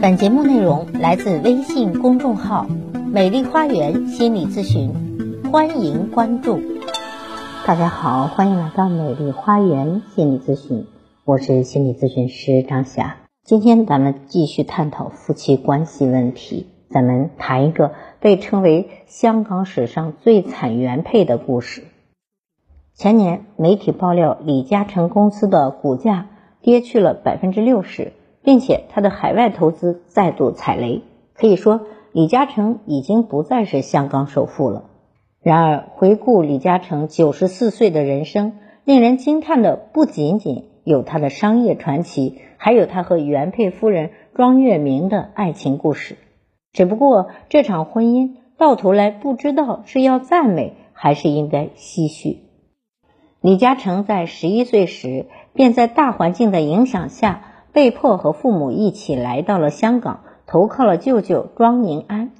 本节目内容来自微信公众号“美丽花园心理咨询”，欢迎关注。大家好，欢迎来到美丽花园心理咨询，我是心理咨询师张霞。今天咱们继续探讨夫妻关系问题，咱们谈一个被称为香港史上最惨原配的故事。前年媒体爆料，李嘉诚公司的股价跌去了百分之六十。并且他的海外投资再度踩雷，可以说李嘉诚已经不再是香港首富了。然而，回顾李嘉诚九十四岁的人生，令人惊叹的不仅仅有他的商业传奇，还有他和原配夫人庄月明的爱情故事。只不过这场婚姻到头来不知道是要赞美还是应该唏嘘。李嘉诚在十一岁时便在大环境的影响下。被迫和父母一起来到了香港，投靠了舅舅庄宁安。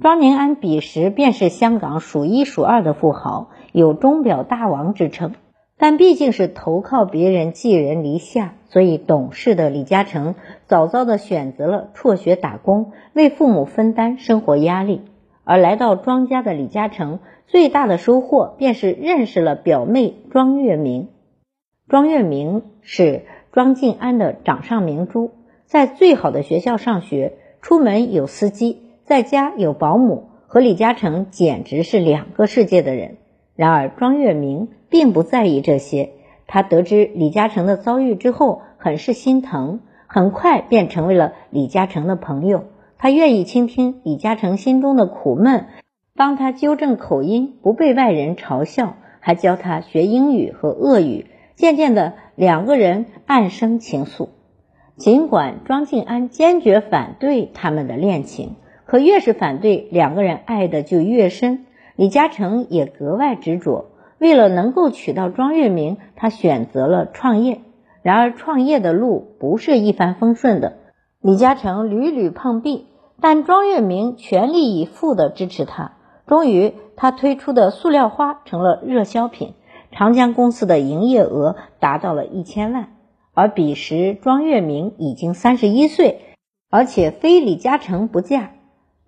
庄宁安彼时便是香港数一数二的富豪，有“钟表大王”之称。但毕竟是投靠别人，寄人篱下，所以懂事的李嘉诚早早的选择了辍学打工，为父母分担生活压力。而来到庄家的李嘉诚，最大的收获便是认识了表妹庄月明。庄月明是。庄静安的掌上明珠，在最好的学校上学，出门有司机，在家有保姆，和李嘉诚简直是两个世界的人。然而庄月明并不在意这些，他得知李嘉诚的遭遇之后，很是心疼，很快便成为了李嘉诚的朋友。他愿意倾听李嘉诚心中的苦闷，帮他纠正口音，不被外人嘲笑，还教他学英语和俄语。渐渐的，两个人暗生情愫。尽管庄静安坚决反对他们的恋情，可越是反对，两个人爱的就越深。李嘉诚也格外执着，为了能够娶到庄月明，他选择了创业。然而，创业的路不是一帆风顺的，李嘉诚屡屡碰壁，但庄月明全力以赴的支持他。终于，他推出的塑料花成了热销品。长江公司的营业额达到了一千万，而彼时庄月明已经三十一岁，而且非李嘉诚不嫁，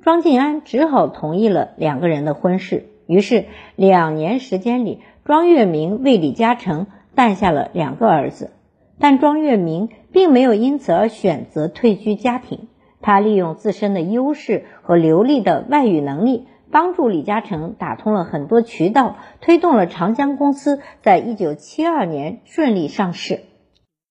庄静安只好同意了两个人的婚事。于是两年时间里，庄月明为李嘉诚诞下了两个儿子。但庄月明并没有因此而选择退居家庭，他利用自身的优势和流利的外语能力。帮助李嘉诚打通了很多渠道，推动了长江公司在一九七二年顺利上市。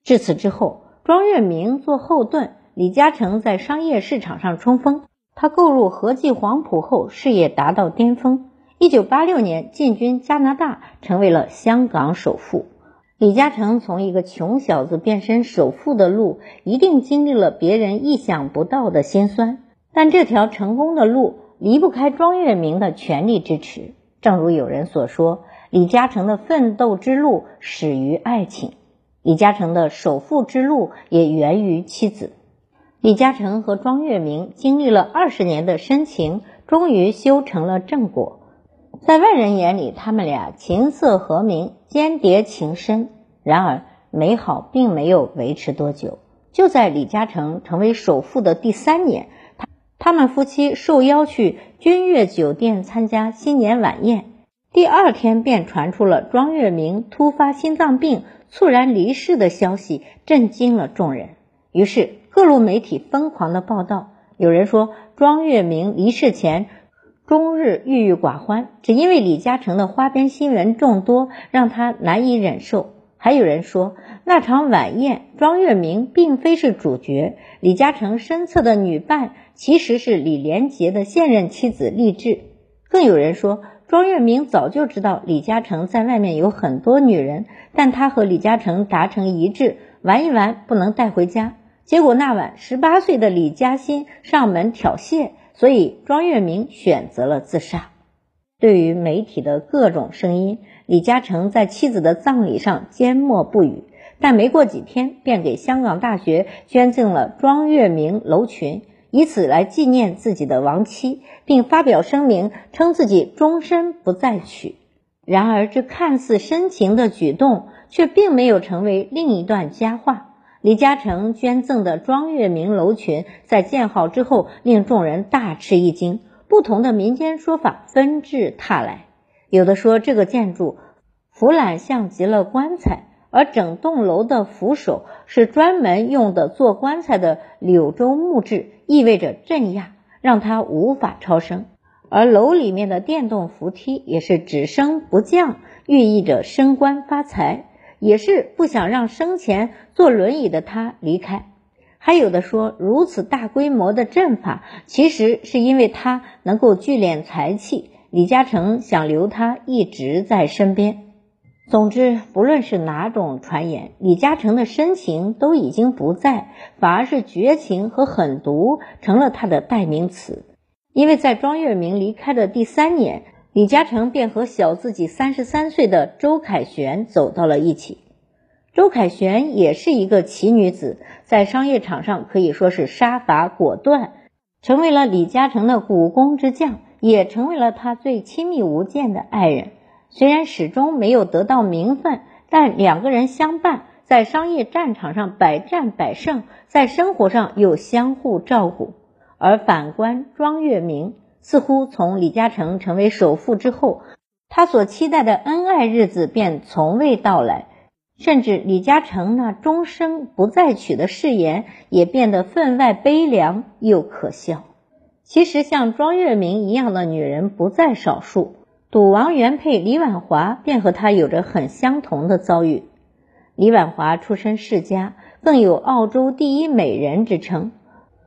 至此之后，庄月明做后盾，李嘉诚在商业市场上冲锋。他购入和记黄埔后，事业达到巅峰。一九八六年进军加拿大，成为了香港首富。李嘉诚从一个穷小子变身首富的路，一定经历了别人意想不到的辛酸。但这条成功的路。离不开庄月明的全力支持。正如有人所说，李嘉诚的奋斗之路始于爱情，李嘉诚的首富之路也源于妻子。李嘉诚和庄月明经历了二十年的深情，终于修成了正果。在外人眼里，他们俩琴瑟和鸣，间谍情深。然而，美好并没有维持多久。就在李嘉诚成为首富的第三年。他们夫妻受邀去君悦酒店参加新年晚宴，第二天便传出了庄月明突发心脏病猝然离世的消息，震惊了众人。于是各路媒体疯狂的报道，有人说庄月明离世前终日郁郁寡欢，只因为李嘉诚的花边新闻众多，让他难以忍受。还有人说，那场晚宴，庄月明并非是主角，李嘉诚身侧的女伴其实是李连杰的现任妻子丽质。更有人说，庄月明早就知道李嘉诚在外面有很多女人，但他和李嘉诚达成一致，玩一玩不能带回家。结果那晚，十八岁的李嘉欣上门挑衅，所以庄月明选择了自杀。对于媒体的各种声音。李嘉诚在妻子的葬礼上缄默不语，但没过几天便给香港大学捐赠了庄月明楼群，以此来纪念自己的亡妻，并发表声明称自己终身不再娶。然而，这看似深情的举动却并没有成为另一段佳话。李嘉诚捐赠的庄月明楼群在建好之后，令众人大吃一惊。不同的民间说法纷至沓来，有的说这个建筑扶栏像极了棺材，而整栋楼的扶手是专门用的做棺材的柳州木质，意味着镇压，让它无法超生；而楼里面的电动扶梯也是只升不降，寓意着升官发财。也是不想让生前坐轮椅的他离开，还有的说如此大规模的阵法，其实是因为他能够聚敛财气，李嘉诚想留他一直在身边。总之，不论是哪种传言，李嘉诚的深情都已经不在，反而是绝情和狠毒成了他的代名词。因为在庄月明离开的第三年。李嘉诚便和小自己三十三岁的周凯旋走到了一起。周凯旋也是一个奇女子，在商业场上可以说是杀伐果断，成为了李嘉诚的股肱之将，也成为了他最亲密无间的爱人。虽然始终没有得到名分，但两个人相伴，在商业战场上百战百胜，在生活上又相互照顾。而反观庄月明。似乎从李嘉诚成为首富之后，他所期待的恩爱日子便从未到来，甚至李嘉诚那终生不再娶的誓言也变得分外悲凉又可笑。其实，像庄月明一样的女人不在少数，赌王原配李婉华便和她有着很相同的遭遇。李婉华出身世家，更有澳洲第一美人之称。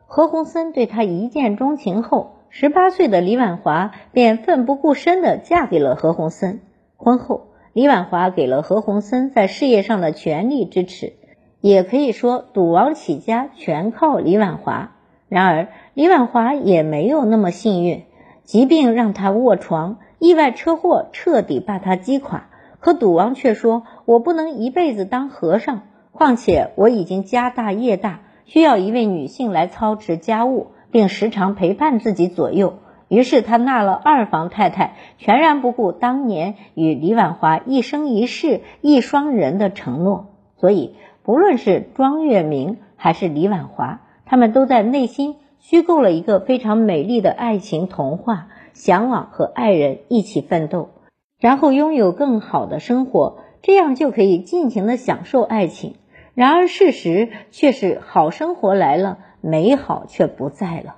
何鸿燊对她一见钟情后。十八岁的李婉华便奋不顾身地嫁给了何鸿燊。婚后，李婉华给了何鸿燊在事业上的全力支持，也可以说赌王起家全靠李婉华。然而，李婉华也没有那么幸运，疾病让她卧床，意外车祸彻底把她击垮。可赌王却说：“我不能一辈子当和尚，况且我已经家大业大，需要一位女性来操持家务。”并时常陪伴自己左右，于是他纳了二房太太，全然不顾当年与李婉华一生一世一双人的承诺。所以，不论是庄月明还是李婉华，他们都在内心虚构了一个非常美丽的爱情童话，向往和爱人一起奋斗，然后拥有更好的生活，这样就可以尽情的享受爱情。然而，事实却是好生活来了。美好却不在了，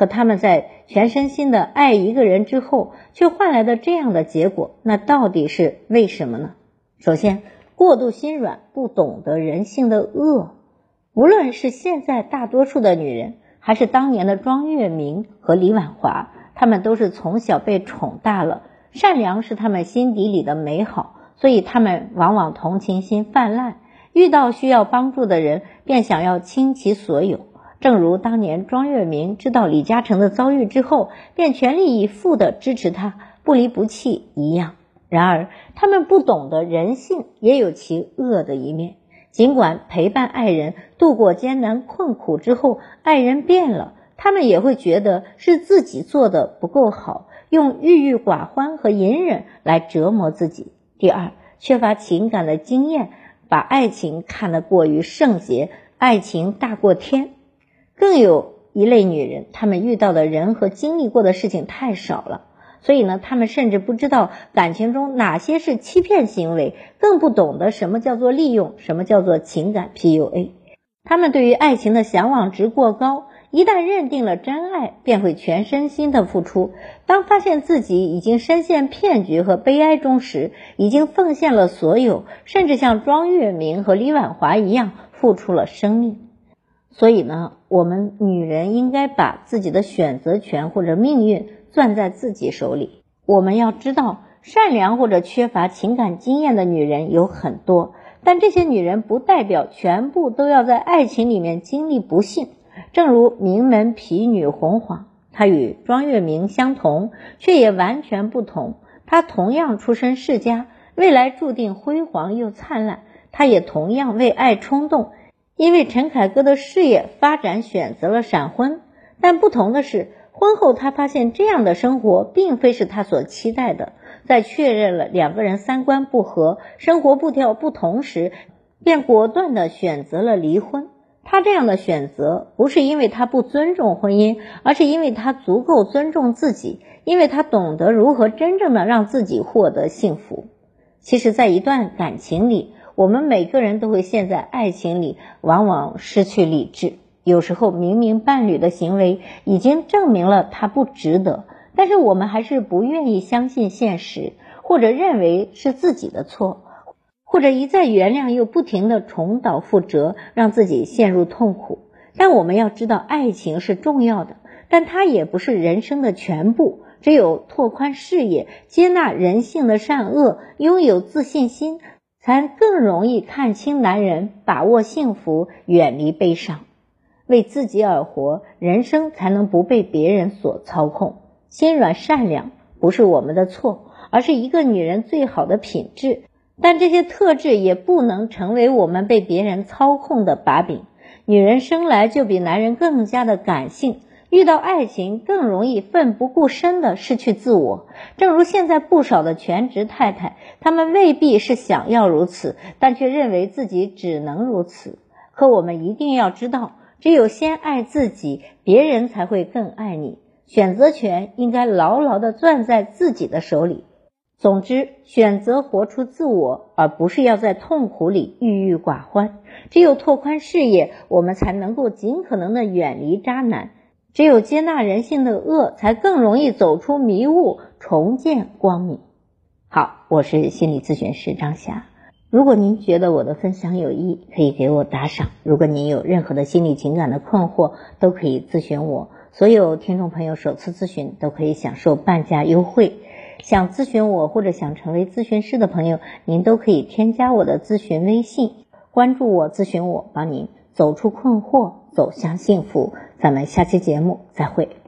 可他们在全身心的爱一个人之后，却换来的这样的结果，那到底是为什么呢？首先，过度心软，不懂得人性的恶。无论是现在大多数的女人，还是当年的庄月明和李婉华，她们都是从小被宠大了，善良是她们心底里的美好，所以她们往往同情心泛滥，遇到需要帮助的人，便想要倾其所有。正如当年庄月明知道李嘉诚的遭遇之后，便全力以赴地支持他，不离不弃一样。然而，他们不懂得人性也有其恶的一面。尽管陪伴爱人度过艰难困苦之后，爱人变了，他们也会觉得是自己做的不够好，用郁郁寡欢和隐忍来折磨自己。第二，缺乏情感的经验，把爱情看得过于圣洁，爱情大过天。更有一类女人，她们遇到的人和经历过的事情太少了，所以呢，她们甚至不知道感情中哪些是欺骗行为，更不懂得什么叫做利用，什么叫做情感 PUA。她们对于爱情的向往值过高，一旦认定了真爱，便会全身心的付出。当发现自己已经深陷骗局和悲哀中时，已经奉献了所有，甚至像庄月明和李婉华一样付出了生命。所以呢，我们女人应该把自己的选择权或者命运攥在自己手里。我们要知道，善良或者缺乏情感经验的女人有很多，但这些女人不代表全部都要在爱情里面经历不幸。正如名门痞女红黄，她与庄月明相同，却也完全不同。她同样出身世家，未来注定辉煌又灿烂。她也同样为爱冲动。因为陈凯歌的事业发展选择了闪婚，但不同的是，婚后他发现这样的生活并非是他所期待的。在确认了两个人三观不合、生活步调不同时，便果断地选择了离婚。他这样的选择不是因为他不尊重婚姻，而是因为他足够尊重自己，因为他懂得如何真正的让自己获得幸福。其实，在一段感情里，我们每个人都会陷在爱情里，往往失去理智。有时候，明明伴侣的行为已经证明了他不值得，但是我们还是不愿意相信现实，或者认为是自己的错。或者一再原谅，又不停的重蹈覆辙，让自己陷入痛苦。但我们要知道，爱情是重要的，但它也不是人生的全部。只有拓宽视野，接纳人性的善恶，拥有自信心，才更容易看清男人，把握幸福，远离悲伤。为自己而活，人生才能不被别人所操控。心软善良不是我们的错，而是一个女人最好的品质。但这些特质也不能成为我们被别人操控的把柄。女人生来就比男人更加的感性，遇到爱情更容易奋不顾身的失去自我。正如现在不少的全职太太，她们未必是想要如此，但却认为自己只能如此。可我们一定要知道，只有先爱自己，别人才会更爱你。选择权应该牢牢的攥在自己的手里。总之，选择活出自我，而不是要在痛苦里郁郁寡欢。只有拓宽视野，我们才能够尽可能的远离渣男；只有接纳人性的恶，才更容易走出迷雾，重见光明。好，我是心理咨询师张霞。如果您觉得我的分享有益，可以给我打赏。如果您有任何的心理情感的困惑，都可以咨询我。所有听众朋友首次咨询都可以享受半价优惠。想咨询我或者想成为咨询师的朋友，您都可以添加我的咨询微信，关注我，咨询我，帮您走出困惑，走向幸福。咱们下期节目再会。